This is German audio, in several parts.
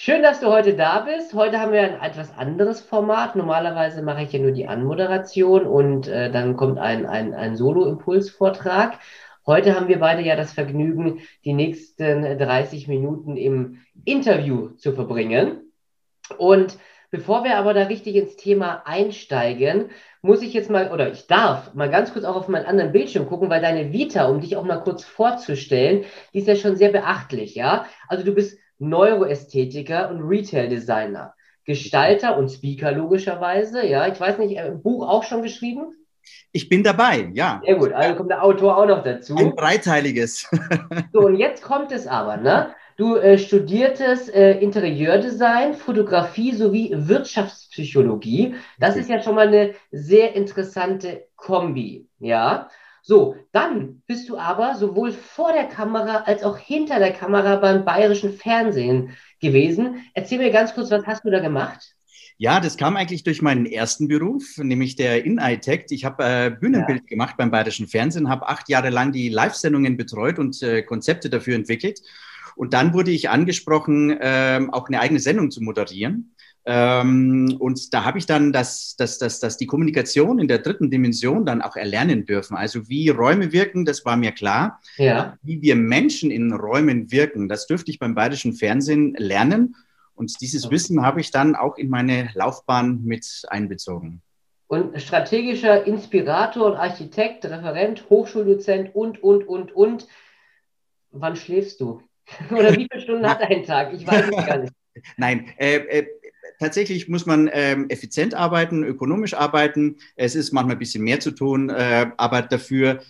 Schön, dass du heute da bist. Heute haben wir ein etwas anderes Format. Normalerweise mache ich ja nur die Anmoderation und äh, dann kommt ein, ein, ein Solo-Impulsvortrag. Heute haben wir beide ja das Vergnügen, die nächsten 30 Minuten im Interview zu verbringen. Und bevor wir aber da richtig ins Thema einsteigen, muss ich jetzt mal, oder ich darf mal ganz kurz auch auf meinen anderen Bildschirm gucken, weil deine Vita, um dich auch mal kurz vorzustellen, die ist ja schon sehr beachtlich, ja? Also du bist Neuroästhetiker und Retail-Designer. Gestalter und Speaker logischerweise. Ja, ich weiß nicht, äh, Buch auch schon geschrieben? Ich bin dabei, ja. Sehr gut, also kommt der Autor auch noch dazu. Ein breiteiliges. so, und jetzt kommt es aber, ne? Du äh, studiertest äh, Interieurdesign, Fotografie sowie Wirtschaftspsychologie. Das ist ja schon mal eine sehr interessante Kombi, ja. So, dann bist du aber sowohl vor der Kamera als auch hinter der Kamera beim bayerischen Fernsehen gewesen. Erzähl mir ganz kurz, was hast du da gemacht? Ja, das kam eigentlich durch meinen ersten Beruf, nämlich der In-Eye-Tech. Ich habe äh, Bühnenbild ja. gemacht beim Bayerischen Fernsehen, habe acht Jahre lang die Live-Sendungen betreut und äh, Konzepte dafür entwickelt. Und dann wurde ich angesprochen, äh, auch eine eigene Sendung zu moderieren. Ähm, und da habe ich dann das, das, das, das, die Kommunikation in der dritten Dimension dann auch erlernen dürfen. Also wie Räume wirken, das war mir klar. Ja. Wie wir Menschen in Räumen wirken, das dürfte ich beim Bayerischen Fernsehen lernen. Und dieses. Wissen habe ich dann auch in meine Laufbahn mit einbezogen. Und strategischer Inspirator und Architekt, Referent, Hochschuldozent und, und, und, und. Wann schläfst du? Oder wie viele Stunden hat ein Tag? Ich weiß es gar nicht. Nein, äh, äh, tatsächlich muss man ähm, effizient arbeiten, ökonomisch arbeiten. Es ist manchmal ein bisschen mehr zu tun, äh, aber dafür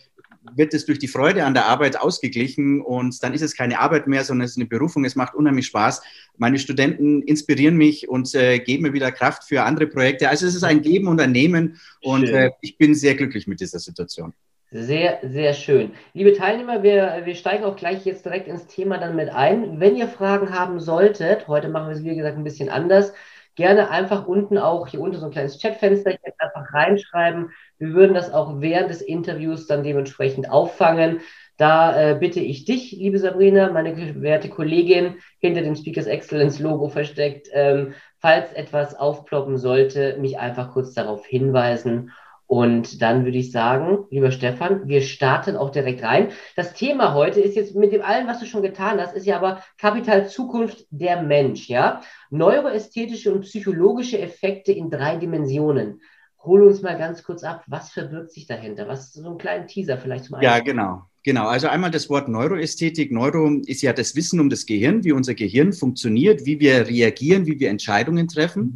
wird es durch die Freude an der Arbeit ausgeglichen und dann ist es keine Arbeit mehr, sondern es ist eine Berufung. Es macht unheimlich Spaß. Meine Studenten inspirieren mich und äh, geben mir wieder Kraft für andere Projekte. Also es ist ein Geben und ein Nehmen und äh, ich bin sehr glücklich mit dieser Situation. Sehr, sehr schön. Liebe Teilnehmer, wir, wir steigen auch gleich jetzt direkt ins Thema dann mit ein. Wenn ihr Fragen haben solltet, heute machen wir es wie gesagt ein bisschen anders, gerne einfach unten auch hier unten so ein kleines Chatfenster einfach reinschreiben. Wir würden das auch während des Interviews dann dementsprechend auffangen. Da äh, bitte ich dich, liebe Sabrina, meine werte Kollegin, hinter dem Speakers Excellence Logo versteckt, ähm, falls etwas aufploppen sollte, mich einfach kurz darauf hinweisen. Und dann würde ich sagen, lieber Stefan, wir starten auch direkt rein. Das Thema heute ist jetzt mit dem allem, was du schon getan hast, ist ja aber Kapital Zukunft der Mensch, ja? Neuroästhetische und psychologische Effekte in drei Dimensionen. Hol uns mal ganz kurz ab, was verbirgt sich dahinter? Was so einen kleinen Teaser vielleicht zum Einstieg? Ja, genau. Genau, also einmal das Wort Neuroästhetik. Neuro ist ja das Wissen um das Gehirn, wie unser Gehirn funktioniert, wie wir reagieren, wie wir Entscheidungen treffen.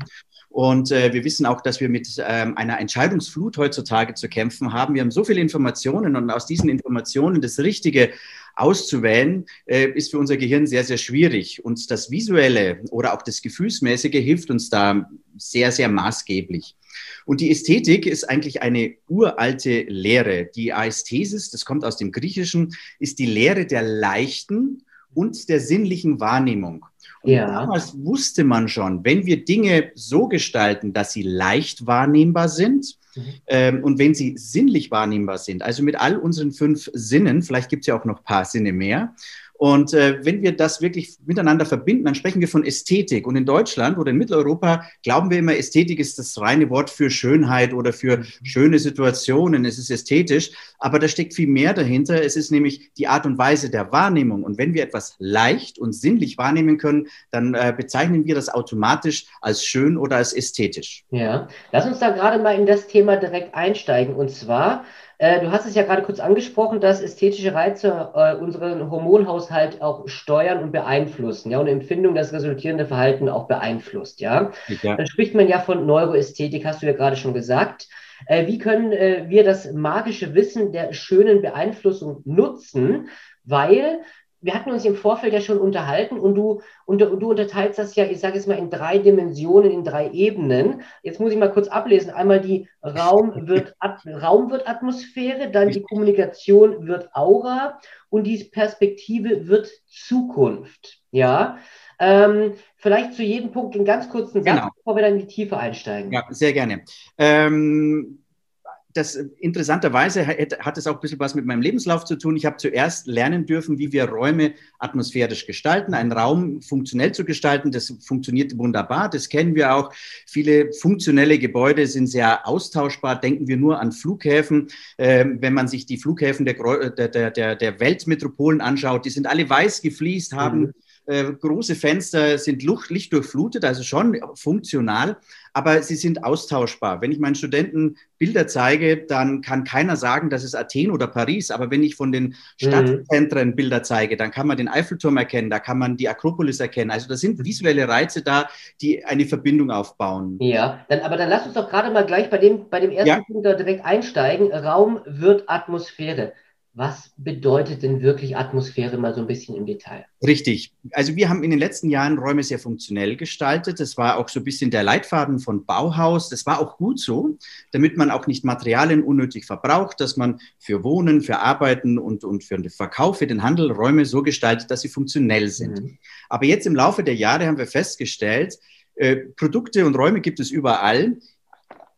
Und äh, wir wissen auch, dass wir mit ähm, einer Entscheidungsflut heutzutage zu kämpfen haben. Wir haben so viele Informationen und aus diesen Informationen das Richtige auszuwählen, äh, ist für unser Gehirn sehr, sehr schwierig. Und das Visuelle oder auch das Gefühlsmäßige hilft uns da sehr, sehr maßgeblich. Und die Ästhetik ist eigentlich eine uralte Lehre. Die Aesthesis, das kommt aus dem Griechischen, ist die Lehre der leichten und der sinnlichen Wahrnehmung. Ja. damals wusste man schon, wenn wir Dinge so gestalten, dass sie leicht wahrnehmbar sind mhm. ähm, und wenn sie sinnlich wahrnehmbar sind, also mit all unseren fünf Sinnen, vielleicht gibt es ja auch noch ein paar Sinne mehr, Und äh, wenn wir das wirklich miteinander verbinden, dann sprechen wir von Ästhetik. Und in Deutschland oder in Mitteleuropa glauben wir immer, Ästhetik ist das reine Wort für Schönheit oder für schöne Situationen. Es ist ästhetisch, aber da steckt viel mehr dahinter. Es ist nämlich die Art und Weise der Wahrnehmung. Und wenn wir etwas leicht und sinnlich wahrnehmen können, dann äh, bezeichnen wir das automatisch als schön oder als ästhetisch. Ja, lass uns da gerade mal in das Thema direkt einsteigen. Und zwar, du hast es ja gerade kurz angesprochen, dass ästhetische Reize äh, unseren Hormonhaushalt auch steuern und beeinflussen, ja, und Empfindung das resultierende Verhalten auch beeinflusst, ja. ja. Dann spricht man ja von Neuroästhetik, hast du ja gerade schon gesagt. Äh, wie können äh, wir das magische Wissen der schönen Beeinflussung nutzen? Weil wir hatten uns im Vorfeld ja schon unterhalten und du, und, du unterteilst das ja, ich sage es mal, in drei Dimensionen, in drei Ebenen. Jetzt muss ich mal kurz ablesen. Einmal die Raum wird, Raum wird Atmosphäre, dann die Kommunikation wird Aura und die Perspektive wird Zukunft. Ja. Ähm, vielleicht zu jedem Punkt einen ganz kurzen Satz, genau. bevor wir dann in die Tiefe einsteigen. Ja, sehr gerne. Ähm das interessanterweise hat, hat es auch ein bisschen was mit meinem Lebenslauf zu tun. Ich habe zuerst lernen dürfen, wie wir Räume atmosphärisch gestalten, einen Raum funktionell zu gestalten. Das funktioniert wunderbar. Das kennen wir auch. Viele funktionelle Gebäude sind sehr austauschbar. Denken wir nur an Flughäfen. Ähm, wenn man sich die Flughäfen der, der, der, der Weltmetropolen anschaut, die sind alle weiß gefliest, haben mhm äh, große Fenster sind Luft, lichtdurchflutet, also schon funktional, aber sie sind austauschbar. Wenn ich meinen Studenten Bilder zeige, dann kann keiner sagen, das ist Athen oder Paris, aber wenn ich von den Stadtzentren mhm. Bilder zeige, dann kann man den Eiffelturm erkennen, da kann man die Akropolis erkennen. Also da sind visuelle Reize da, die eine Verbindung aufbauen. Ja, dann, aber dann lass uns doch gerade mal gleich bei dem, bei dem ersten ja. Punkt da direkt einsteigen. Raum wird Atmosphäre. Was bedeutet denn wirklich Atmosphäre mal so ein bisschen im Detail? Richtig. Also wir haben in den letzten Jahren Räume sehr funktionell gestaltet. Das war auch so ein bisschen der Leitfaden von Bauhaus. Das war auch gut so, damit man auch nicht Materialien unnötig verbraucht, dass man für Wohnen, für Arbeiten und, und für den Verkauf, für den Handel Räume so gestaltet, dass sie funktionell sind. Mhm. Aber jetzt im Laufe der Jahre haben wir festgestellt, äh, Produkte und Räume gibt es überall.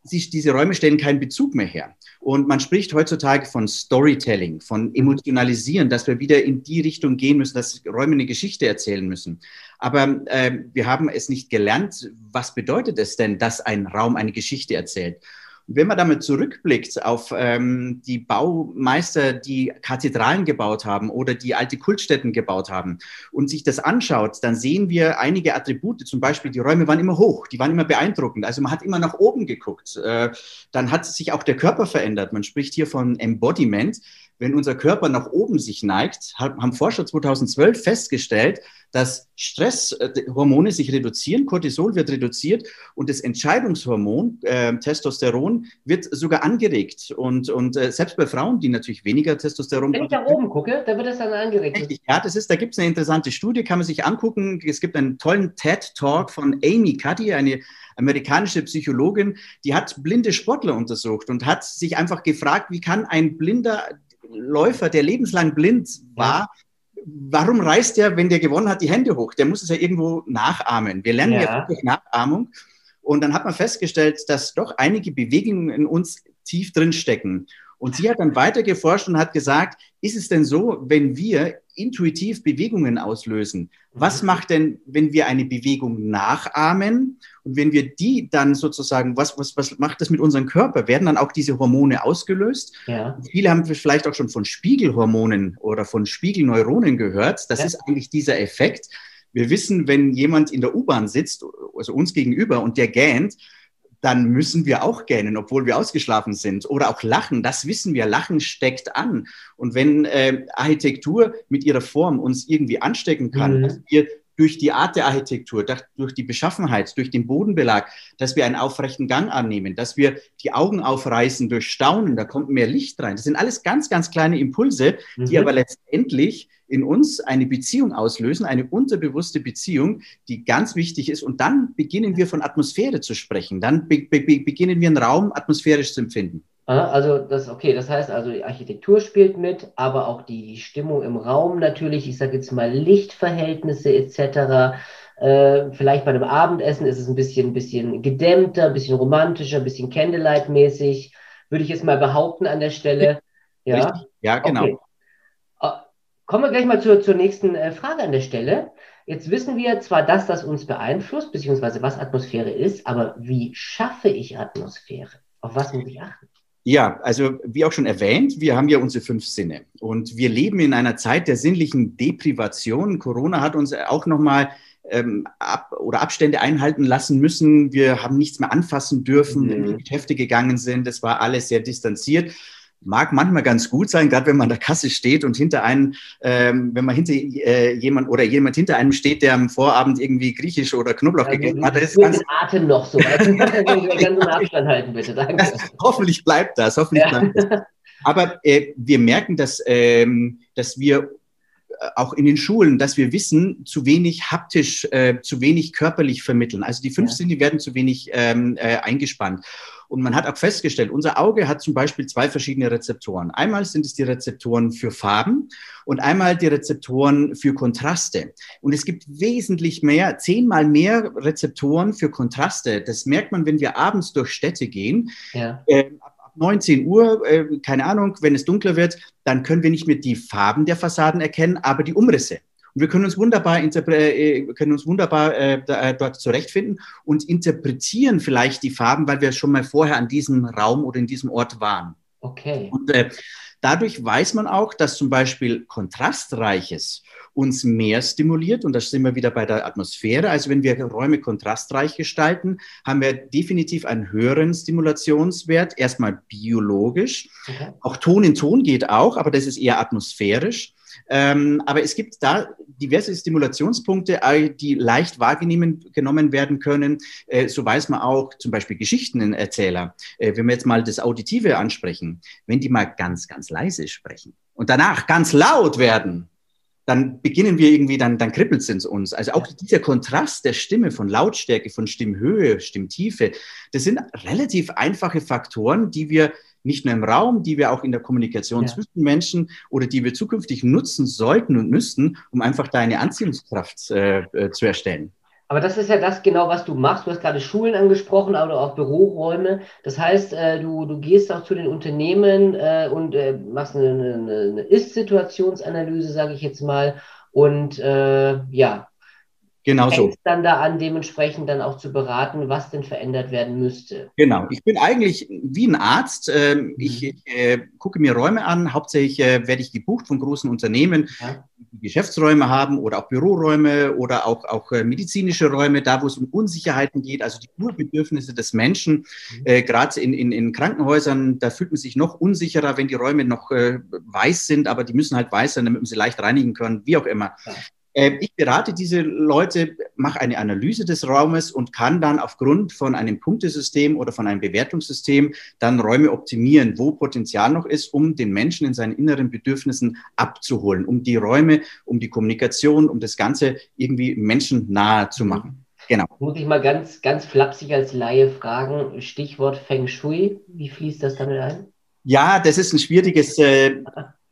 Sie, diese Räume stellen keinen Bezug mehr her. Und man spricht heutzutage von Storytelling, von Emotionalisieren, dass wir wieder in die Richtung gehen müssen, dass Räume eine Geschichte erzählen müssen. Aber äh, wir haben es nicht gelernt. Was bedeutet es denn, dass ein Raum eine Geschichte erzählt? Wenn man damit zurückblickt auf ähm, die Baumeister, die Kathedralen gebaut haben oder die alte Kultstätten gebaut haben und sich das anschaut, dann sehen wir einige Attribute. Zum Beispiel, die Räume waren immer hoch, die waren immer beeindruckend. Also man hat immer nach oben geguckt. Äh, dann hat sich auch der Körper verändert. Man spricht hier von Embodiment wenn unser Körper nach oben sich neigt, haben Forscher 2012 festgestellt, dass Stresshormone sich reduzieren, Cortisol wird reduziert und das Entscheidungshormon, äh, Testosteron, wird sogar angeregt. Und, und äh, selbst bei Frauen, die natürlich weniger Testosteron Wenn ich nach oben gucke, da wird es dann angeregt. Richtig, ja, das ist, da gibt es eine interessante Studie, kann man sich angucken. Es gibt einen tollen TED-Talk von Amy Cuddy, eine amerikanische Psychologin, die hat blinde Sportler untersucht und hat sich einfach gefragt, wie kann ein blinder Läufer, der lebenslang blind war, warum reißt der, wenn der gewonnen hat, die Hände hoch? Der muss es ja irgendwo nachahmen. Wir lernen ja, ja durch Nachahmung. Und dann hat man festgestellt, dass doch einige Bewegungen in uns tief drin stecken. Und sie hat dann weiter geforscht und hat gesagt, ist es denn so, wenn wir intuitiv Bewegungen auslösen, was mhm. macht denn, wenn wir eine Bewegung nachahmen und wenn wir die dann sozusagen, was, was, was macht das mit unserem Körper? Werden dann auch diese Hormone ausgelöst? Ja. Viele haben vielleicht auch schon von Spiegelhormonen oder von Spiegelneuronen gehört. Das ja. ist eigentlich dieser Effekt. Wir wissen, wenn jemand in der U-Bahn sitzt, also uns gegenüber, und der gähnt, dann müssen wir auch gähnen, obwohl wir ausgeschlafen sind. Oder auch lachen, das wissen wir, Lachen steckt an. Und wenn äh, Architektur mit ihrer Form uns irgendwie anstecken kann, mhm. dass wir durch die Art der Architektur, durch die Beschaffenheit, durch den Bodenbelag, dass wir einen aufrechten Gang annehmen, dass wir die Augen aufreißen durch Staunen, da kommt mehr Licht rein. Das sind alles ganz, ganz kleine Impulse, die mhm. aber letztendlich in uns eine Beziehung auslösen, eine unterbewusste Beziehung, die ganz wichtig ist. Und dann beginnen wir von Atmosphäre zu sprechen. Dann be be beginnen wir einen Raum atmosphärisch zu empfinden. Also das, okay, das heißt also, die Architektur spielt mit, aber auch die Stimmung im Raum natürlich, ich sage jetzt mal Lichtverhältnisse etc. Äh, vielleicht bei einem Abendessen ist es ein bisschen, bisschen gedämmter, ein bisschen romantischer, ein bisschen Candlelight-mäßig, würde ich jetzt mal behaupten an der Stelle. Ja, Richtig. ja genau. Okay. Kommen wir gleich mal zur, zur nächsten äh, Frage an der Stelle. Jetzt wissen wir zwar, dass das uns beeinflusst, beziehungsweise was Atmosphäre ist, aber wie schaffe ich Atmosphäre? Auf was muss ich achten? Ja, also wie auch schon erwähnt, wir haben ja unsere fünf Sinne und wir leben in einer Zeit der sinnlichen Deprivation. Corona hat uns auch nochmal ähm, ab oder Abstände einhalten lassen müssen. Wir haben nichts mehr anfassen dürfen, mhm. wenn wir in Geschäfte gegangen sind. Das war alles sehr distanziert mag manchmal ganz gut sein, gerade wenn man an der Kasse steht und hinter einem, ähm, wenn man hinter äh, jemand oder jemand hinter einem steht, der am Vorabend irgendwie Griechisch oder Knoblauch ja, gegessen hat. Das ist ganz Atem noch so. Also, ganz Abstand halten, bitte. Danke. hoffentlich bleibt das. Hoffentlich ja. bleibt das. Aber äh, wir merken, dass, ähm, dass wir auch in den Schulen, dass wir wissen, zu wenig haptisch, äh, zu wenig körperlich vermitteln. Also die fünf ja. Sinne werden zu wenig ähm, äh, eingespannt. Und man hat auch festgestellt, unser Auge hat zum Beispiel zwei verschiedene Rezeptoren. Einmal sind es die Rezeptoren für Farben und einmal die Rezeptoren für Kontraste. Und es gibt wesentlich mehr, zehnmal mehr Rezeptoren für Kontraste. Das merkt man, wenn wir abends durch Städte gehen. Ja. Äh, 19 Uhr, äh, keine Ahnung, wenn es dunkler wird, dann können wir nicht mehr die Farben der Fassaden erkennen, aber die Umrisse. Und wir können uns wunderbar, äh, können uns wunderbar äh, äh, dort zurechtfinden und interpretieren vielleicht die Farben, weil wir schon mal vorher an diesem Raum oder in diesem Ort waren. Okay. Und äh, dadurch weiß man auch, dass zum Beispiel kontrastreiches uns mehr stimuliert und da sind wir wieder bei der Atmosphäre. Also wenn wir Räume kontrastreich gestalten, haben wir definitiv einen höheren Stimulationswert, erstmal biologisch. Okay. Auch Ton in Ton geht auch, aber das ist eher atmosphärisch. Ähm, aber es gibt da diverse Stimulationspunkte, die leicht wahrgenommen werden können. Äh, so weiß man auch zum Beispiel Geschichtenerzähler, äh, wenn wir jetzt mal das Auditive ansprechen, wenn die mal ganz, ganz leise sprechen und danach ganz laut werden, dann beginnen wir irgendwie, dann, dann kribbelt es in uns. Also auch dieser Kontrast der Stimme von Lautstärke, von Stimmhöhe, Stimmtiefe, das sind relativ einfache Faktoren, die wir nicht nur im Raum, die wir auch in der Kommunikation ja. zwischen Menschen oder die wir zukünftig nutzen sollten und müssten, um einfach da eine Anziehungskraft äh, äh, zu erstellen. Aber das ist ja das genau, was du machst. Du hast gerade Schulen angesprochen, aber auch Büroräume. Das heißt, äh, du, du gehst auch zu den Unternehmen äh, und machst eine, eine, eine Ist-Situationsanalyse, sage ich jetzt mal. Und äh, ja, Genau so. dann da an, dementsprechend dann auch zu beraten, was denn verändert werden müsste. Genau. Ich bin eigentlich wie ein Arzt. Ähm, mhm. Ich, äh, gucke mir Räume an. Hauptsächlich äh, werde ich gebucht von großen Unternehmen, ja. die Geschäftsräume haben oder auch Büroräume oder auch, auch äh, medizinische Räume, da wo es um Unsicherheiten geht, also die Urbedürfnisse des Menschen. Mhm. Gerade in, in, in Krankenhäusern, da fühlt man sich noch unsicherer, wenn die Räume noch weiß sind, aber die müssen halt weiß sein, damit man sie leicht reinigen können, wie auch immer. Ja. Ähm, ich berate diese Leute, mache eine Analyse des Raumes und kann dann aufgrund von einem Punktesystem oder von einem Bewertungssystem dann Räume optimieren, wo Potenzial noch ist, um den Menschen in seinen inneren Bedürfnissen abzuholen, um die Räume, um die Kommunikation, um das Ganze irgendwie menschennahe zu machen. Genau. Muss ich mal ganz, ganz flapsig als Laie fragen, Stichwort Feng Shui, wie fließt das damit ein? Ja, das ist ein schwieriges äh,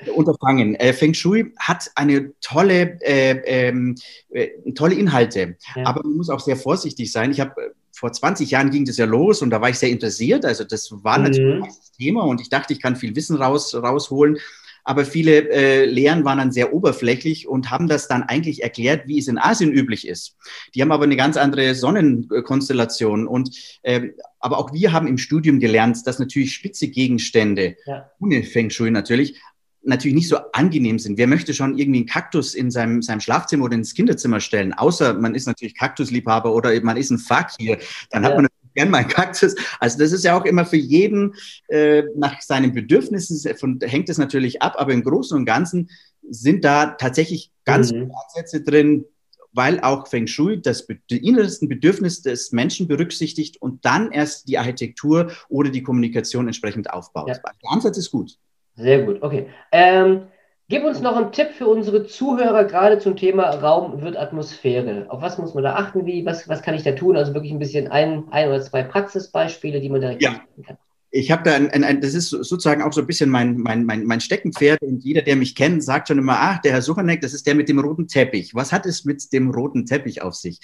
Unterfangen. Äh, Feng Shui hat eine tolle, äh, ähm, äh, tolle Inhalte, ja. aber man muss auch sehr vorsichtig sein. Ich habe äh, vor 20 Jahren ging das ja los und da war ich sehr interessiert. Also das war mhm. natürlich das Thema und ich dachte, ich kann viel Wissen raus, rausholen. Aber viele äh, Lehren waren dann sehr oberflächlich und haben das dann eigentlich erklärt, wie es in Asien üblich ist. Die haben aber eine ganz andere Sonnenkonstellation. Und äh, aber auch wir haben im Studium gelernt, dass natürlich spitze Gegenstände, ja. ohne Feng Shui natürlich, natürlich nicht so angenehm sind. Wer möchte schon irgendwie einen Kaktus in seinem, seinem Schlafzimmer oder ins Kinderzimmer stellen? Außer man ist natürlich Kaktusliebhaber oder man ist ein Fakir. Dann ja. hat man gern mal einen Kaktus. Also das ist ja auch immer für jeden äh, nach seinen Bedürfnissen, von, hängt es natürlich ab, aber im Großen und Ganzen sind da tatsächlich ganz mhm. viele Ansätze drin, weil auch Feng Shui das die innersten Bedürfnisse des Menschen berücksichtigt und dann erst die Architektur oder die Kommunikation entsprechend aufbaut. Ja. Der Ansatz ist gut. Sehr gut, okay. Ähm, gib uns noch einen Tipp für unsere Zuhörer, gerade zum Thema Raum wird Atmosphäre. Auf was muss man da achten? Wie, was, was kann ich da tun? Also wirklich ein bisschen ein, ein oder zwei Praxisbeispiele, die man direkt ja. kann. Ich habe da ein, ein, ein, das ist sozusagen auch so ein bisschen mein, mein, mein, mein Steckenpferd und jeder, der mich kennt, sagt schon immer, ach, der Herr Suchanek, das ist der mit dem roten Teppich. Was hat es mit dem roten Teppich auf sich?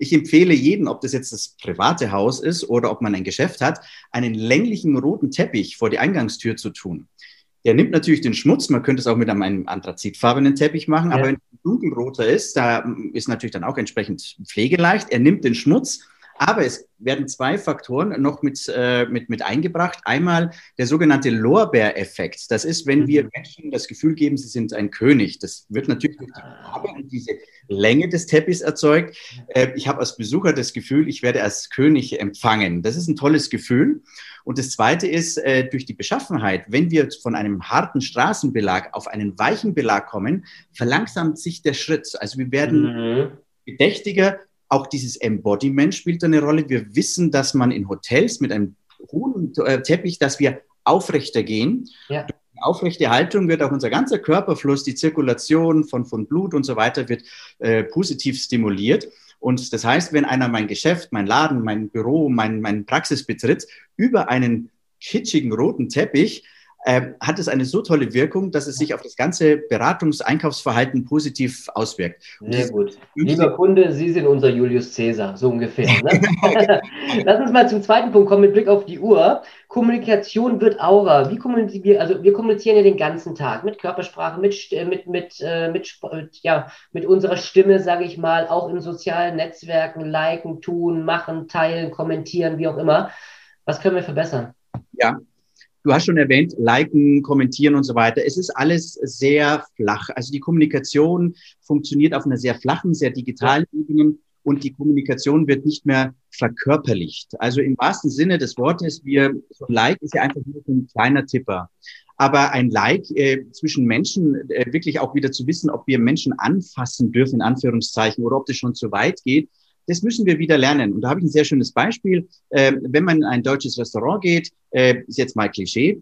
Ich empfehle jedem, ob das jetzt das private Haus ist oder ob man ein Geschäft hat, einen länglichen roten Teppich vor die Eingangstür zu tun. Der nimmt natürlich den Schmutz. Man könnte es auch mit einem anthrazitfarbenen Teppich machen, ja. aber wenn es dunkelroter ist, da ist natürlich dann auch entsprechend pflegeleicht. Er nimmt den Schmutz aber es werden zwei Faktoren noch mit, äh, mit, mit eingebracht. Einmal der sogenannte Lorbeereffekt. Das ist, wenn wir mhm. Menschen das Gefühl geben, sie sind ein König. Das wird natürlich durch die Farbe und diese Länge des Teppichs erzeugt. Äh, ich habe als Besucher das Gefühl, ich werde als König empfangen. Das ist ein tolles Gefühl. Und das Zweite ist, äh, durch die Beschaffenheit, wenn wir von einem harten Straßenbelag auf einen weichen Belag kommen, verlangsamt sich der Schritt. Also wir werden mhm. bedächtiger, auch dieses Embodiment spielt eine Rolle. Wir wissen, dass man in Hotels mit einem hohen äh, Teppich, dass wir aufrechter gehen. Ja. Durch aufrechte Haltung wird auch unser ganzer Körperfluss, die Zirkulation von, von Blut und so weiter wird äh, positiv stimuliert. Und das heißt, wenn einer mein Geschäft, mein Laden, mein Büro, mein, mein Praxis betritt, über einen kitschigen roten Teppich, äh, hat es eine so tolle Wirkung, dass es sich auf das ganze Beratungs-Einkaufsverhalten positiv auswirkt. Sehr gut. Lieber Kunde, Sie sind unser Julius Caesar, so ungefähr. Ne? Lass uns mal zum zweiten Punkt kommen mit Blick auf die Uhr. Kommunikation wird Aura. Wie kommunizieren wir? Also wir kommunizieren ja den ganzen Tag mit Körpersprache, mit, mit, mit, äh, mit, ja, mit unserer Stimme, sage ich mal, auch in sozialen Netzwerken, liken, tun, machen, teilen, kommentieren, wie auch immer. Was können wir verbessern? Ja, Du hast schon erwähnt, liken, kommentieren und so weiter. Es ist alles sehr flach. Also die Kommunikation funktioniert auf einer sehr flachen, sehr digitalen Ebene und die Kommunikation wird nicht mehr verkörperlicht. Also im wahrsten Sinne des Wortes, wir, so ein Like ist ja einfach nur ein kleiner Tipper. Aber ein Like äh, zwischen Menschen, äh, wirklich auch wieder zu wissen, ob wir Menschen anfassen dürfen, in Anführungszeichen, oder ob das schon zu weit geht, das müssen wir wieder lernen. Und da habe ich ein sehr schönes Beispiel. Äh, wenn man in ein deutsches Restaurant geht, äh, ist jetzt mal Klischee,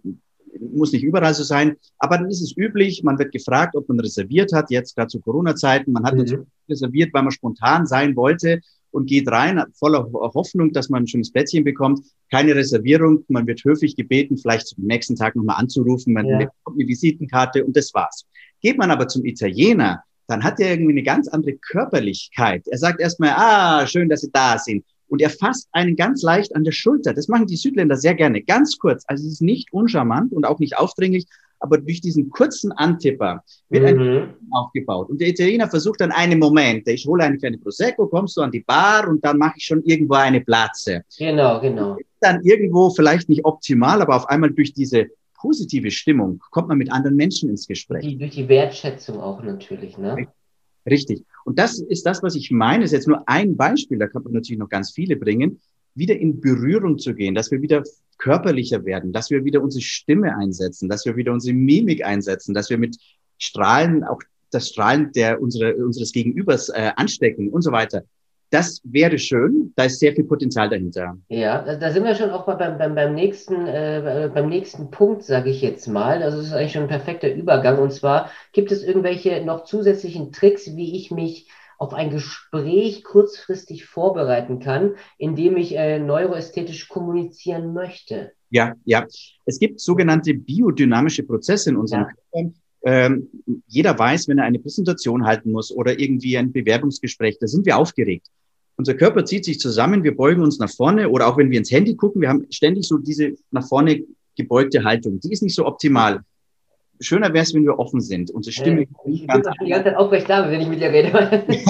muss nicht überall so sein, aber dann ist es üblich, man wird gefragt, ob man reserviert hat, jetzt gerade zu Corona-Zeiten, man hat mhm. reserviert, weil man spontan sein wollte und geht rein, voller Hoffnung, dass man ein schönes Plätzchen bekommt. Keine Reservierung, man wird höflich gebeten, vielleicht zum nächsten Tag nochmal anzurufen, man ja. bekommt eine Visitenkarte und das war's. Geht man aber zum Italiener, dann hat er irgendwie eine ganz andere Körperlichkeit. Er sagt erstmal, ah, schön, dass Sie da sind. Und er fasst einen ganz leicht an der Schulter. Das machen die Südländer sehr gerne, ganz kurz. Also es ist nicht uncharmant und auch nicht aufdringlich, aber durch diesen kurzen Antipper wird mhm. ein aufgebaut. Und der Italiener versucht dann einen Moment, ich hole eine kleine Prosecco, kommst du an die Bar und dann mache ich schon irgendwo eine Platze. Genau, genau. Dann irgendwo vielleicht nicht optimal, aber auf einmal durch diese positive Stimmung kommt man mit anderen Menschen ins Gespräch. Die, durch die Wertschätzung auch natürlich, ne? Richtig. Und das ist das, was ich meine. Das ist jetzt nur ein Beispiel, da kann man natürlich noch ganz viele bringen, wieder in Berührung zu gehen, dass wir wieder körperlicher werden, dass wir wieder unsere Stimme einsetzen, dass wir wieder unsere Mimik einsetzen, dass wir mit Strahlen auch das Strahlen der unsere, unseres Gegenübers äh, anstecken und so weiter. Das wäre schön, da ist sehr viel Potenzial dahinter. Ja, da sind wir schon auch mal beim, beim, beim, nächsten, äh, beim nächsten Punkt, sage ich jetzt mal. Also es ist eigentlich schon ein perfekter Übergang. Und zwar gibt es irgendwelche noch zusätzlichen Tricks, wie ich mich auf ein Gespräch kurzfristig vorbereiten kann, indem ich äh, neuroästhetisch kommunizieren möchte. Ja, ja. Es gibt sogenannte biodynamische Prozesse in unserem ja. Körper. Ähm, jeder weiß, wenn er eine Präsentation halten muss oder irgendwie ein Bewerbungsgespräch, da sind wir aufgeregt. Unser Körper zieht sich zusammen, wir beugen uns nach vorne oder auch wenn wir ins Handy gucken, wir haben ständig so diese nach vorne gebeugte Haltung. Die ist nicht so optimal. Schöner wäre es, wenn wir offen sind. Unsere Stimme. Äh, ich bin die ganze Zeit aufrecht da, wenn ich mit dir rede. ich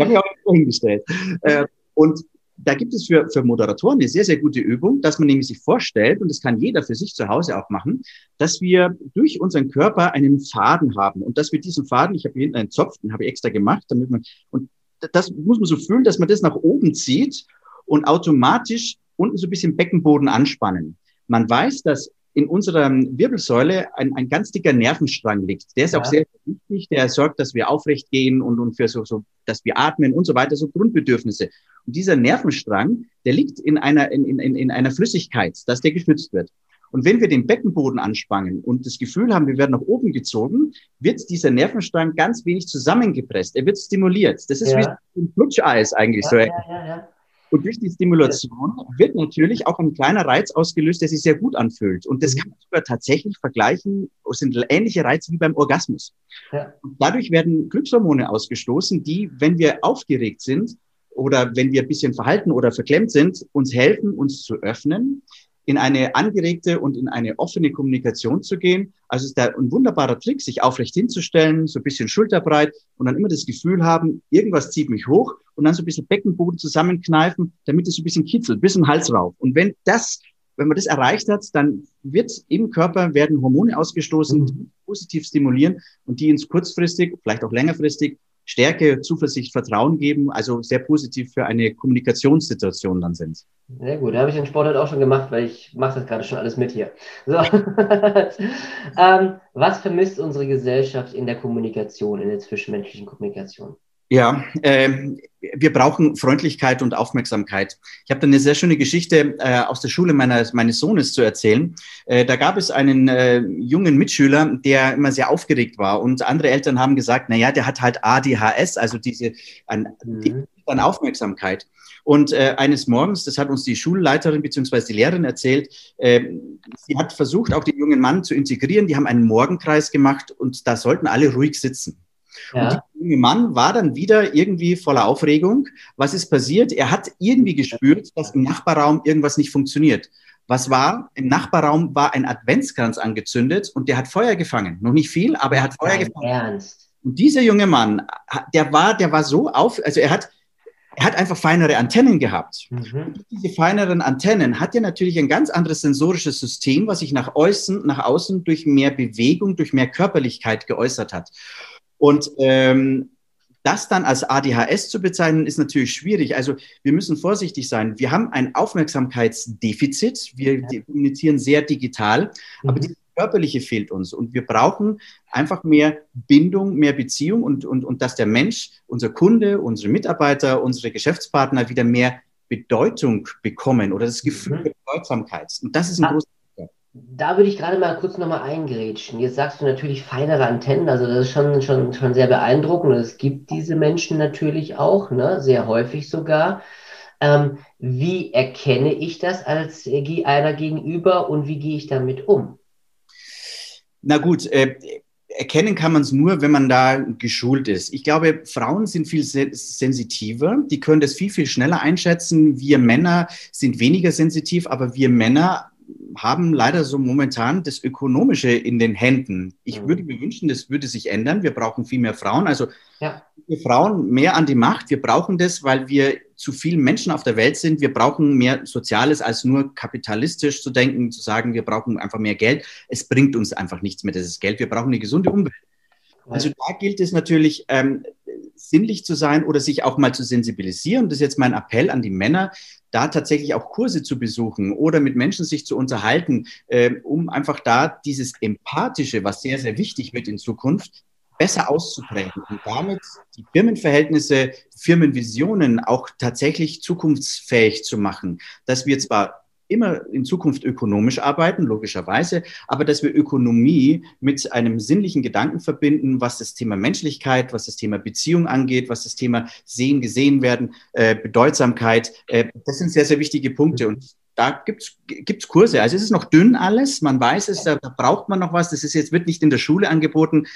habe mich auch hingestellt. Äh, und da gibt es für, für Moderatoren eine sehr, sehr gute Übung, dass man nämlich sich vorstellt, und das kann jeder für sich zu Hause auch machen, dass wir durch unseren Körper einen Faden haben und dass wir diesen Faden, ich habe hier hinten einen Zopf, den habe ich extra gemacht, damit man, und das muss man so fühlen, dass man das nach oben zieht und automatisch unten so ein bisschen Beckenboden anspannen. Man weiß, dass in unserer Wirbelsäule ein, ein ganz dicker Nervenstrang liegt. Der ist ja. auch sehr wichtig. Der sorgt, dass wir aufrecht gehen und, und für so, so, dass wir atmen und so weiter, so Grundbedürfnisse. Und dieser Nervenstrang, der liegt in einer, in, in, in einer Flüssigkeit, dass der geschützt wird. Und wenn wir den Beckenboden anspannen und das Gefühl haben, wir werden nach oben gezogen, wird dieser Nervenstrang ganz wenig zusammengepresst. Er wird stimuliert. Das ist ja. wie ein Flutscheis eigentlich. Ja, so. Ja, ja, ja. Und durch die Stimulation wird natürlich auch ein kleiner Reiz ausgelöst, der sich sehr gut anfühlt. Und das mhm. kann man sogar tatsächlich vergleichen, es sind ähnliche Reize wie beim Orgasmus. Ja. Dadurch werden Glückshormone ausgestoßen, die, wenn wir aufgeregt sind oder wenn wir ein bisschen verhalten oder verklemmt sind, uns helfen, uns zu öffnen, in eine angeregte und in eine offene Kommunikation zu gehen. Also ist da ein wunderbarer Trick, sich aufrecht hinzustellen, so ein bisschen schulterbreit und dann immer das Gefühl haben, irgendwas zieht mich hoch und dann so ein bisschen Beckenboden zusammenkneifen, damit es so ein bisschen kitzelt, bis zum Hals rauf. Und wenn das, wenn man das erreicht hat, dann wird im Körper werden Hormone ausgestoßen, die positiv stimulieren und die uns kurzfristig, vielleicht auch längerfristig Stärke, Zuversicht, Vertrauen geben, also sehr positiv für eine Kommunikationssituation dann sind. Sehr gut, da habe ich den Sport halt auch schon gemacht, weil ich mache das gerade schon alles mit hier. So. ähm, was vermisst unsere Gesellschaft in der Kommunikation, in der zwischenmenschlichen Kommunikation? Ja, äh, wir brauchen Freundlichkeit und Aufmerksamkeit. Ich habe da eine sehr schöne Geschichte äh, aus der Schule meiner, meines Sohnes zu erzählen. Äh, da gab es einen äh, jungen Mitschüler, der immer sehr aufgeregt war und andere Eltern haben gesagt, na ja, der hat halt ADHS, also diese an, mhm. an Aufmerksamkeit. Und äh, eines Morgens, das hat uns die Schulleiterin bzw. die Lehrerin erzählt, äh, sie hat versucht, auch den jungen Mann zu integrieren. Die haben einen Morgenkreis gemacht und da sollten alle ruhig sitzen. Ja. Und der junge Mann war dann wieder irgendwie voller Aufregung. Was ist passiert? Er hat irgendwie gespürt, dass im Nachbarraum irgendwas nicht funktioniert. Was war? Im Nachbarraum war ein Adventskranz angezündet und der hat Feuer gefangen. Noch nicht viel, aber er hat Feuer Dein gefangen. Ernst? Und dieser junge Mann, der war, der war so auf, also er hat, er hat einfach feinere Antennen gehabt. Mhm. diese feineren Antennen hat er natürlich ein ganz anderes sensorisches System, was sich nach außen, nach außen durch mehr Bewegung, durch mehr Körperlichkeit geäußert hat. Und ähm, das dann als ADHS zu bezeichnen, ist natürlich schwierig. Also wir müssen vorsichtig sein. Wir haben ein Aufmerksamkeitsdefizit. Wir ja. kommunizieren sehr digital, mhm. aber die körperliche fehlt uns. Und wir brauchen einfach mehr Bindung, mehr Beziehung und, und, und dass der Mensch, unser Kunde, unsere Mitarbeiter, unsere Geschäftspartner wieder mehr Bedeutung bekommen oder das Gefühl mhm. der Bedeutsamkeit. Und das ist ein ah. großes da würde ich gerade mal kurz nochmal eingrätschen. Jetzt sagst du natürlich feinere Antennen, also das ist schon, schon, schon sehr beeindruckend. Es gibt diese Menschen natürlich auch, ne? sehr häufig sogar. Ähm, wie erkenne ich das als einer gegenüber und wie gehe ich damit um? Na gut, äh, erkennen kann man es nur, wenn man da geschult ist. Ich glaube, Frauen sind viel sensitiver, die können das viel, viel schneller einschätzen. Wir Männer sind weniger sensitiv, aber wir Männer haben leider so momentan das Ökonomische in den Händen. Ich mhm. würde mir wünschen, das würde sich ändern. Wir brauchen viel mehr Frauen. Also ja. wir Frauen mehr an die Macht. Wir brauchen das, weil wir zu viele Menschen auf der Welt sind. Wir brauchen mehr Soziales als nur kapitalistisch zu denken, zu sagen, wir brauchen einfach mehr Geld. Es bringt uns einfach nichts mehr, dieses Geld. Wir brauchen eine gesunde Umwelt. Also da gilt es natürlich, ähm, sinnlich zu sein oder sich auch mal zu sensibilisieren. Das ist jetzt mein Appell an die Männer, da tatsächlich auch Kurse zu besuchen oder mit Menschen sich zu unterhalten, äh, um einfach da dieses Empathische, was sehr, sehr wichtig wird in Zukunft, besser auszuprägen und damit die Firmenverhältnisse, Firmenvisionen auch tatsächlich zukunftsfähig zu machen, dass wir zwar immer in Zukunft ökonomisch arbeiten, logischerweise, aber dass wir Ökonomie mit einem sinnlichen Gedanken verbinden, was das Thema Menschlichkeit, was das Thema Beziehung angeht, was das Thema Sehen, Gesehen werden, äh, Bedeutsamkeit, äh, das sind sehr, sehr wichtige Punkte. Und da gibt's gibt's Kurse. Also es ist noch dünn alles, man weiß es, da, da braucht man noch was. Das ist jetzt, wird nicht in der Schule angeboten.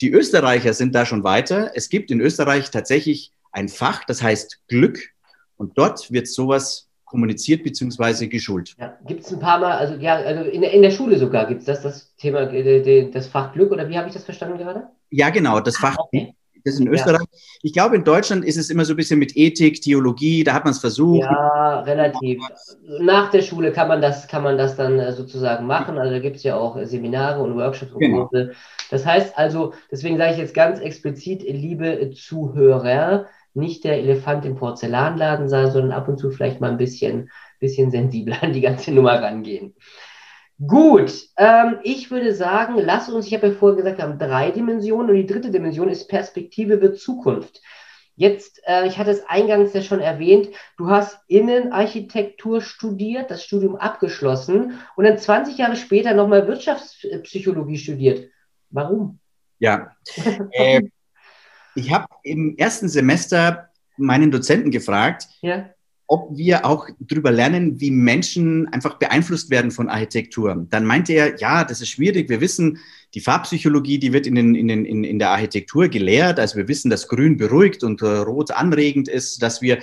Die Österreicher sind da schon weiter. Es gibt in Österreich tatsächlich ein Fach, das heißt Glück. Und dort wird sowas kommuniziert bzw. geschult. Ja, gibt es ein paar Mal, also ja, also in, in der Schule sogar gibt es das, das Thema, äh, das Fach Glück oder wie habe ich das verstanden gerade? Ja, genau, das Fach okay. Das ist in Österreich. Ja. Ich glaube, in Deutschland ist es immer so ein bisschen mit Ethik, Theologie, da hat man es versucht. Ja, relativ. Nach der Schule kann man das, kann man das dann äh, sozusagen machen. Also da gibt es ja auch Seminare und Workshops und genau. Kurse. Das heißt also, deswegen sage ich jetzt ganz explizit, liebe Zuhörer, nicht der Elefant im Porzellanladen sein, sondern ab und zu vielleicht mal ein bisschen, bisschen sensibler an die ganze Nummer rangehen. Gut, ähm, ich würde sagen, lass uns, ich habe ja vorher gesagt, wir haben drei Dimensionen und die dritte Dimension ist Perspektive wird Zukunft. Jetzt, äh, ich hatte es eingangs ja schon erwähnt, du hast Innenarchitektur studiert, das Studium abgeschlossen und dann 20 Jahre später nochmal Wirtschaftspsychologie studiert. Warum? Ja, äh, ich habe im ersten Semester meinen Dozenten gefragt, ja. ob wir auch darüber lernen, wie Menschen einfach beeinflusst werden von Architektur. Dann meinte er, ja, das ist schwierig. Wir wissen, die Farbpsychologie, die wird in, den, in, den, in, der Architektur gelehrt. Also wir wissen, dass Grün beruhigt und äh, Rot anregend ist, dass wir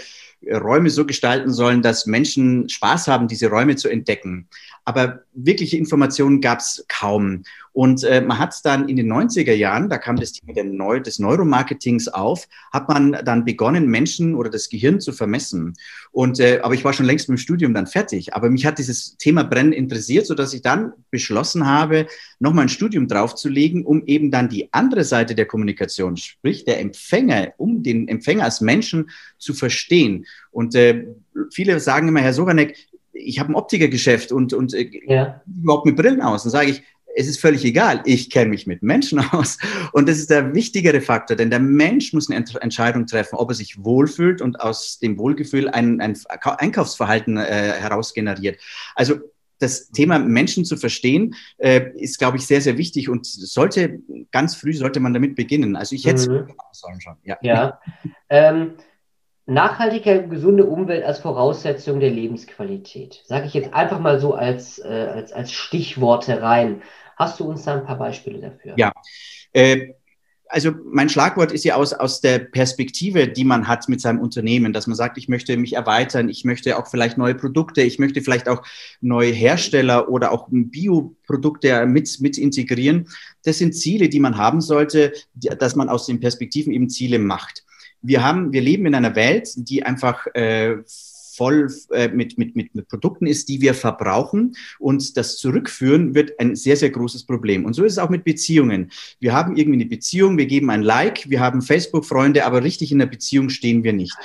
Räume so gestalten sollen, dass Menschen Spaß haben, diese Räume zu entdecken. Aber wirkliche Informationen gab es kaum. Und äh, man hat dann in den 90er Jahren, da kam das Thema Neu des Neuromarketings auf, hat man dann begonnen, Menschen oder das Gehirn zu vermessen. Und, äh, aber ich war schon längst mit dem Studium dann fertig. Aber mich hat dieses Thema Brennen interessiert, sodass ich dann beschlossen habe, nochmal ein Studium draufzulegen, um eben dann die andere Seite der Kommunikation, sprich der Empfänger, um den Empfänger als Menschen zu verstehen. Und äh, viele sagen immer, Herr Soranek, ich habe ein Optikergeschäft und, und äh, ja. überhaupt mit Brillen aus. Dann sage ich, es ist völlig egal, ich kenne mich mit Menschen aus. Und das ist der wichtigere Faktor, denn der Mensch muss eine Entscheidung treffen, ob er sich wohlfühlt und aus dem Wohlgefühl ein, ein Einkaufsverhalten äh, heraus generiert. Also das Thema Menschen zu verstehen, äh, ist, glaube ich, sehr, sehr wichtig und sollte, ganz früh sollte man damit beginnen. Also ich hätte mhm. sollen schon. Ja. ja. ähm, nachhaltige, gesunde Umwelt als Voraussetzung der Lebensqualität. Sage ich jetzt einfach mal so als, äh, als, als Stichworte rein. Hast du uns da ein paar Beispiele dafür? Ja. Äh, also mein Schlagwort ist ja aus, aus der Perspektive, die man hat mit seinem Unternehmen, dass man sagt, ich möchte mich erweitern, ich möchte auch vielleicht neue Produkte, ich möchte vielleicht auch neue Hersteller oder auch Bioprodukte mit, mit integrieren. Das sind Ziele, die man haben sollte, dass man aus den Perspektiven eben Ziele macht. Wir haben, wir leben in einer Welt, die einfach äh, voll äh, mit, mit, mit, mit Produkten ist, die wir verbrauchen. Und das Zurückführen wird ein sehr, sehr großes Problem. Und so ist es auch mit Beziehungen. Wir haben irgendwie eine Beziehung, wir geben ein Like, wir haben Facebook-Freunde, aber richtig in der Beziehung stehen wir nicht.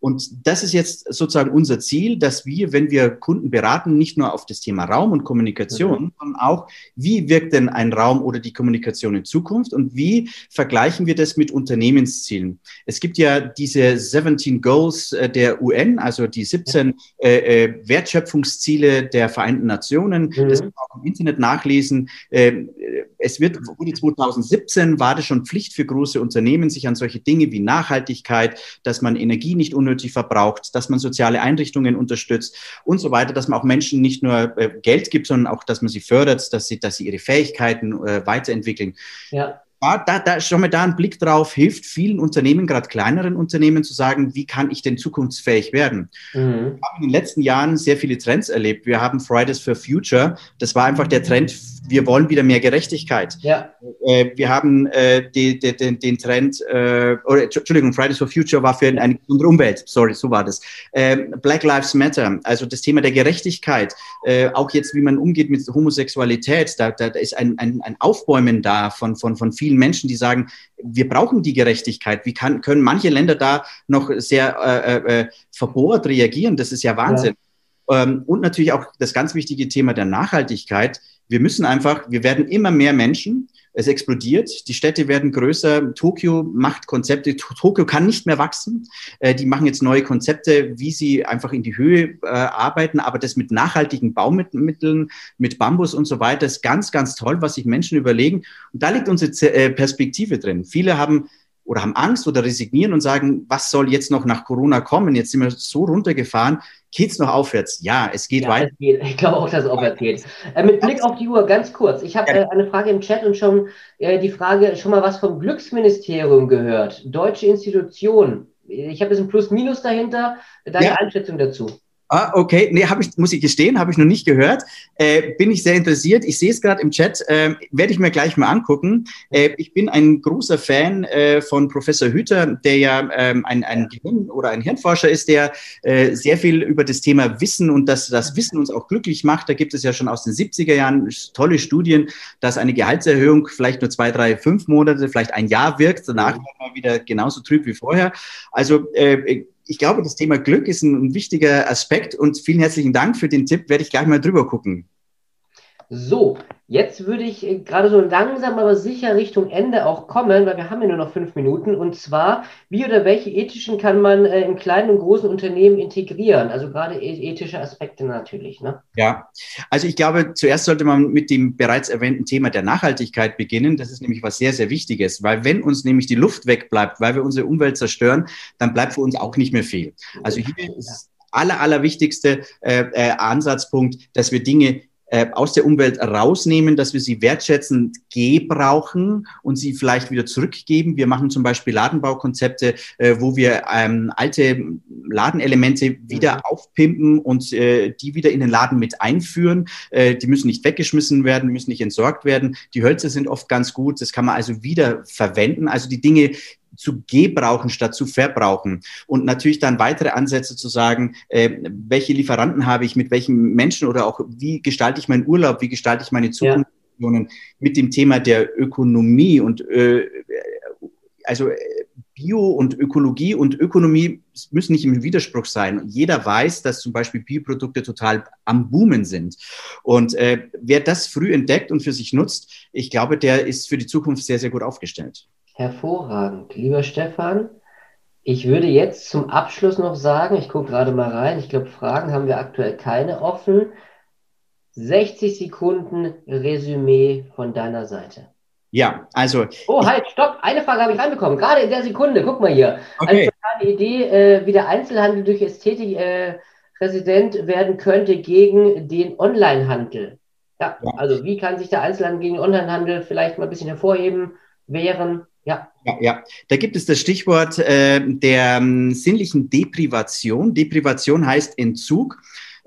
Und das ist jetzt sozusagen unser Ziel, dass wir, wenn wir Kunden beraten, nicht nur auf das Thema Raum und Kommunikation, mhm. sondern auch, wie wirkt denn ein Raum oder die Kommunikation in Zukunft und wie vergleichen wir das mit Unternehmenszielen. Es gibt ja diese 17 Goals äh, der UN, also die 17 äh, äh, Wertschöpfungsziele der Vereinten Nationen. Mhm. Das kann man auch im Internet nachlesen. Ähm, es wird, wurde 2017 war das schon Pflicht für große Unternehmen, sich an solche Dinge wie Nachhaltigkeit, dass man Energie nicht unnötig verbraucht, dass man soziale Einrichtungen unterstützt und so weiter, dass man auch Menschen nicht nur äh, Geld gibt, sondern auch, dass man sie fördert, dass sie, dass sie ihre Fähigkeiten äh, weiterentwickeln. Ja da, da, da schon mal da ein Blick drauf hilft vielen Unternehmen, gerade kleineren Unternehmen, zu sagen, wie kann ich denn zukunftsfähig werden? Mhm. Wir haben in den letzten Jahren sehr viele Trends erlebt. Wir haben Fridays for Future. Das war einfach der Trend, wir wollen wieder mehr Gerechtigkeit. Ja. Äh, wir haben äh, die, die, den, den Trend, äh, oder Entschuldigung, Fridays for Future war für eine gesunde Umwelt. Sorry, so war das. Ähm, Black Lives Matter, also das Thema der Gerechtigkeit, äh, auch jetzt, wie man umgeht mit Homosexualität, da, da, da ist ein, ein, ein Aufbäumen da von, von, von vielen Menschen, die sagen, wir brauchen die Gerechtigkeit. Wie kann, können manche Länder da noch sehr äh, äh, verbohrt reagieren? Das ist ja Wahnsinn. Ja. Ähm, und natürlich auch das ganz wichtige Thema der Nachhaltigkeit. Wir müssen einfach, wir werden immer mehr Menschen es explodiert, die Städte werden größer, Tokio macht Konzepte, Tokio kann nicht mehr wachsen. Äh, die machen jetzt neue Konzepte, wie sie einfach in die Höhe äh, arbeiten, aber das mit nachhaltigen Baumitteln, mit Bambus und so weiter ist ganz, ganz toll, was sich Menschen überlegen. Und da liegt unsere äh, Perspektive drin. Viele haben oder haben Angst oder resignieren und sagen, was soll jetzt noch nach Corona kommen? Jetzt sind wir so runtergefahren. Geht es noch aufwärts? Ja, es geht ja, weiter. Es geht. Ich glaube auch, dass es aufwärts geht. Äh, mit Blick auf die Uhr, ganz kurz. Ich habe äh, eine Frage im Chat und schon äh, die Frage, schon mal was vom Glücksministerium gehört. Deutsche Institution. Ich habe jetzt ein Plus-Minus dahinter. Deine ja. Einschätzung dazu. Ah, okay. Nee, habe ich, muss ich gestehen, habe ich noch nicht gehört. Äh, bin ich sehr interessiert. Ich sehe es gerade im Chat, äh, werde ich mir gleich mal angucken. Äh, ich bin ein großer Fan äh, von Professor Hüter, der ja ähm, ein, ein Gehirn- oder ein Hirnforscher ist, der äh, sehr viel über das Thema Wissen und dass das Wissen uns auch glücklich macht. Da gibt es ja schon aus den 70er Jahren tolle Studien, dass eine Gehaltserhöhung vielleicht nur zwei, drei, fünf Monate, vielleicht ein Jahr wirkt, danach mal wieder genauso trüb wie vorher. Also äh, ich glaube, das Thema Glück ist ein, wichtiger Aspekt und vielen herzlichen Dank für den Tipp. Werde ich gleich mal drüber gucken. So, jetzt würde ich äh, gerade so langsam aber sicher Richtung Ende auch kommen, weil wir haben ja nur noch fünf Minuten. Und zwar, wie oder welche ethischen kann man äh, in kleinen und großen Unternehmen integrieren? Also gerade e-, ethische Aspekte natürlich. Ne? Ja, also ich glaube, zuerst sollte man mit dem bereits erwähnten Thema der Nachhaltigkeit beginnen. Das ist nämlich was sehr, sehr Wichtiges, weil wenn uns nämlich die Luft wegbleibt, weil wir unsere Umwelt zerstören, dann bleibt für uns auch nicht mehr viel. Also hier ist aller, allerwichtigste äh, äh, Ansatzpunkt, dass wir Dinge äh, aus der Umwelt rausnehmen, dass wir sie wertschätzend gebrauchen und sie vielleicht wieder zurückgeben. Wir machen zum Beispiel Ladenbaukonzepte, äh, wo wir ähm, alte Ladenelemente wieder mhm. aufpimpen und äh, die wieder in den Laden mit einführen. Äh, die müssen nicht weggeschmissen werden, müssen nicht entsorgt werden. Die Hölzer sind oft ganz gut. Das kann man also wieder verwenden. Also die Dinge, zu gebrauchen statt zu verbrauchen. Und natürlich dann weitere Ansätze zu sagen, äh, welche Lieferanten habe ich, mit welchen Menschen oder auch wie gestalte ich meinen Urlaub, wie gestalte ich meine Zukunft ja. mit dem Thema der Ökonomie und äh, also Bio und Ökologie und Ökonomie müssen nicht im Widerspruch sein. Jeder weiß, dass zum Beispiel Bioprodukte total am Boomen sind. Und äh, wer das früh entdeckt und für sich nutzt, ich glaube, der ist für die Zukunft sehr, sehr gut aufgestellt. Hervorragend. Lieber Stefan, ich würde jetzt zum Abschluss noch sagen, ich gucke gerade mal rein, ich glaube, Fragen haben wir aktuell keine offen. 60 Sekunden Resümee von deiner Seite. Ja, also. Oh, halt, stopp. Eine Frage habe ich reinbekommen. Gerade in der Sekunde. Guck mal hier. Okay. Eine Idee, äh, wie der Einzelhandel durch Ästhetik äh, Resident werden könnte gegen den Onlinehandel. Ja, ja, also wie kann sich der Einzelhandel gegen den Onlinehandel vielleicht mal ein bisschen hervorheben, wehren? Ja. ja. Ja, da gibt es das Stichwort äh, der ähm, sinnlichen Deprivation. Deprivation heißt Entzug.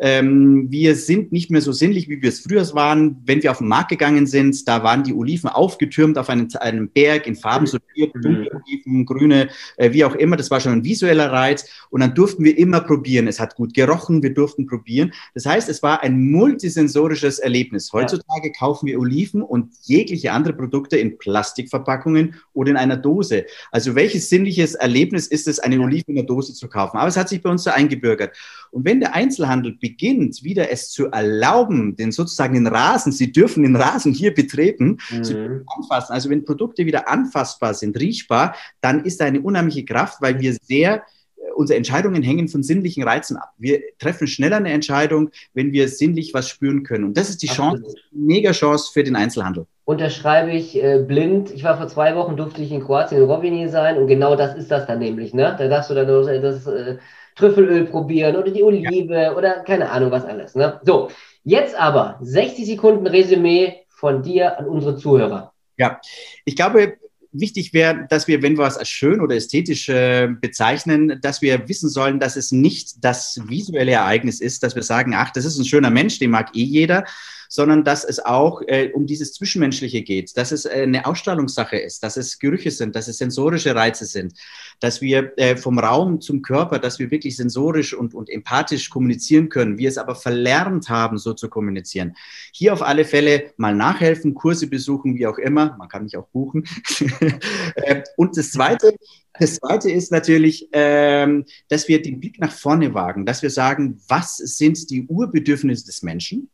Ähm, wir sind nicht mehr so sinnlich, wie wir es früher waren. Wenn wir auf den Markt gegangen sind, da waren die Oliven aufgetürmt auf einen, einem Berg in Farben sortiert, mhm. dunkle Oliven, grüne, äh, wie auch immer. Das war schon ein visueller Reiz. Und dann durften wir immer probieren. Es hat gut gerochen, wir durften probieren. Das heißt, es war ein multisensorisches Erlebnis. Heutzutage ja. kaufen wir Oliven und jegliche andere Produkte in Plastikverpackungen oder in einer Dose. Also welches sinnliches Erlebnis ist es, eine Olive in einer Dose zu kaufen? Aber es hat sich bei uns so eingebürgert. Und wenn der Einzelhandel beginnt, wieder es zu erlauben, den sozusagen den Rasen, sie dürfen den Rasen hier betreten, mhm. zu anfassen. Also wenn Produkte wieder anfassbar sind, riechbar, dann ist da eine unheimliche Kraft, weil wir sehr äh, unsere Entscheidungen hängen von sinnlichen Reizen ab. Wir treffen schneller eine Entscheidung, wenn wir sinnlich was spüren können. Und das ist die Absolut. Chance, mega Chance für den Einzelhandel. Unterschreibe ich äh, blind. Ich war vor zwei Wochen, durfte ich in Kroatien in Rovini sein und genau das ist das dann nämlich. Ne? Da darfst du dann das, äh, Trüffelöl probieren oder die Olive ja. oder keine Ahnung was alles. Ne? So, jetzt aber 60 Sekunden Resümee von dir an unsere Zuhörer. Ja, ich glaube, wichtig wäre, dass wir, wenn wir was als schön oder ästhetisch äh, bezeichnen, dass wir wissen sollen, dass es nicht das visuelle Ereignis ist, dass wir sagen, ach, das ist ein schöner Mensch, den mag eh jeder, sondern dass es auch äh, um dieses Zwischenmenschliche geht, dass es äh, eine Ausstrahlungssache ist, dass es Gerüche sind, dass es sensorische Reize sind, dass wir äh, vom Raum zum Körper, dass wir wirklich sensorisch und, und empathisch kommunizieren können, wir es aber verlernt haben, so zu kommunizieren. Hier auf alle Fälle mal nachhelfen, Kurse besuchen, wie auch immer, man kann mich auch buchen. Äh, und das Zweite, das Zweite ist natürlich, ähm, dass wir den Blick nach vorne wagen, dass wir sagen, was sind die Urbedürfnisse des Menschen?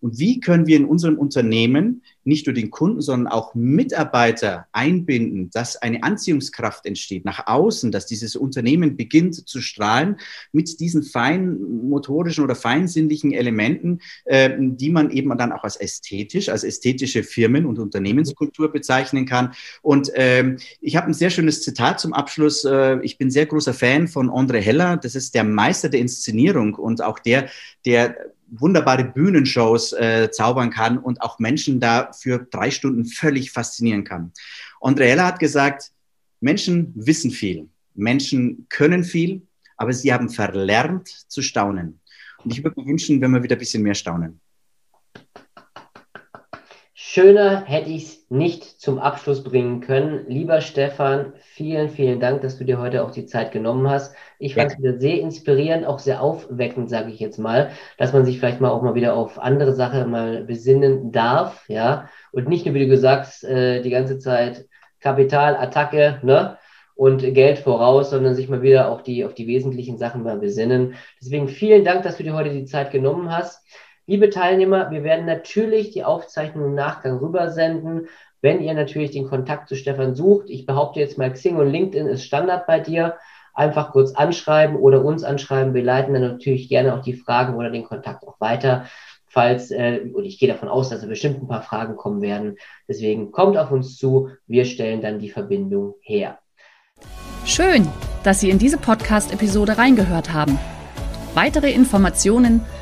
Und wie können wir in unserem Unternehmen nicht nur den Kunden, sondern auch Mitarbeiter einbinden, dass eine Anziehungskraft entsteht nach außen, dass dieses Unternehmen beginnt zu strahlen mit diesen feinen motorischen oder feinsinnlichen Elementen, äh, die man eben dann auch als ästhetisch, als ästhetische Firmen- und Unternehmenskultur bezeichnen kann. Und ähm, ich habe ein sehr schönes Zitat zum Abschluss. Äh, ich bin sehr großer Fan von André Heller. Das ist der Meister der Inszenierung und auch der, der wunderbare Bühnenshows äh, zaubern kann und auch Menschen da für drei Stunden völlig faszinieren kann. André Heller hat gesagt, Menschen wissen viel, Menschen können viel, aber sie haben verlernt zu staunen. Und ich würde mir wünschen, wenn wir wieder ein bisschen mehr staunen. Schöner hätte ich es nicht zum Abschluss bringen können. Lieber Stefan, vielen, vielen Dank, dass du dir heute auch die Zeit genommen hast. Ich fand es wieder sehr inspirierend, auch sehr aufweckend, sage ich jetzt mal, dass man sich vielleicht mal auch mal wieder auf andere Sachen mal besinnen darf, ja. Und nicht nur, wie du gesagt hast, äh, die ganze Zeit Kapitalattacke, ne? Und Geld voraus, sondern sich mal wieder auch die, auf die wesentlichen Sachen mal besinnen. Deswegen vielen Dank, dass du dir heute die Zeit genommen hast. Liebe Teilnehmer, wir werden natürlich die Aufzeichnung im Nachgang rübersenden. Wenn ihr natürlich den Kontakt zu Stefan sucht, ich behaupte jetzt mal, Xing und LinkedIn ist Standard bei dir. Einfach kurz anschreiben oder uns anschreiben. Wir leiten dann natürlich gerne auch die Fragen oder den Kontakt auch weiter. Falls, äh, und ich gehe davon aus, dass da bestimmt ein paar Fragen kommen werden. Deswegen kommt auf uns zu. Wir stellen dann die Verbindung her. Schön, dass Sie in diese Podcast-Episode reingehört haben. Weitere Informationen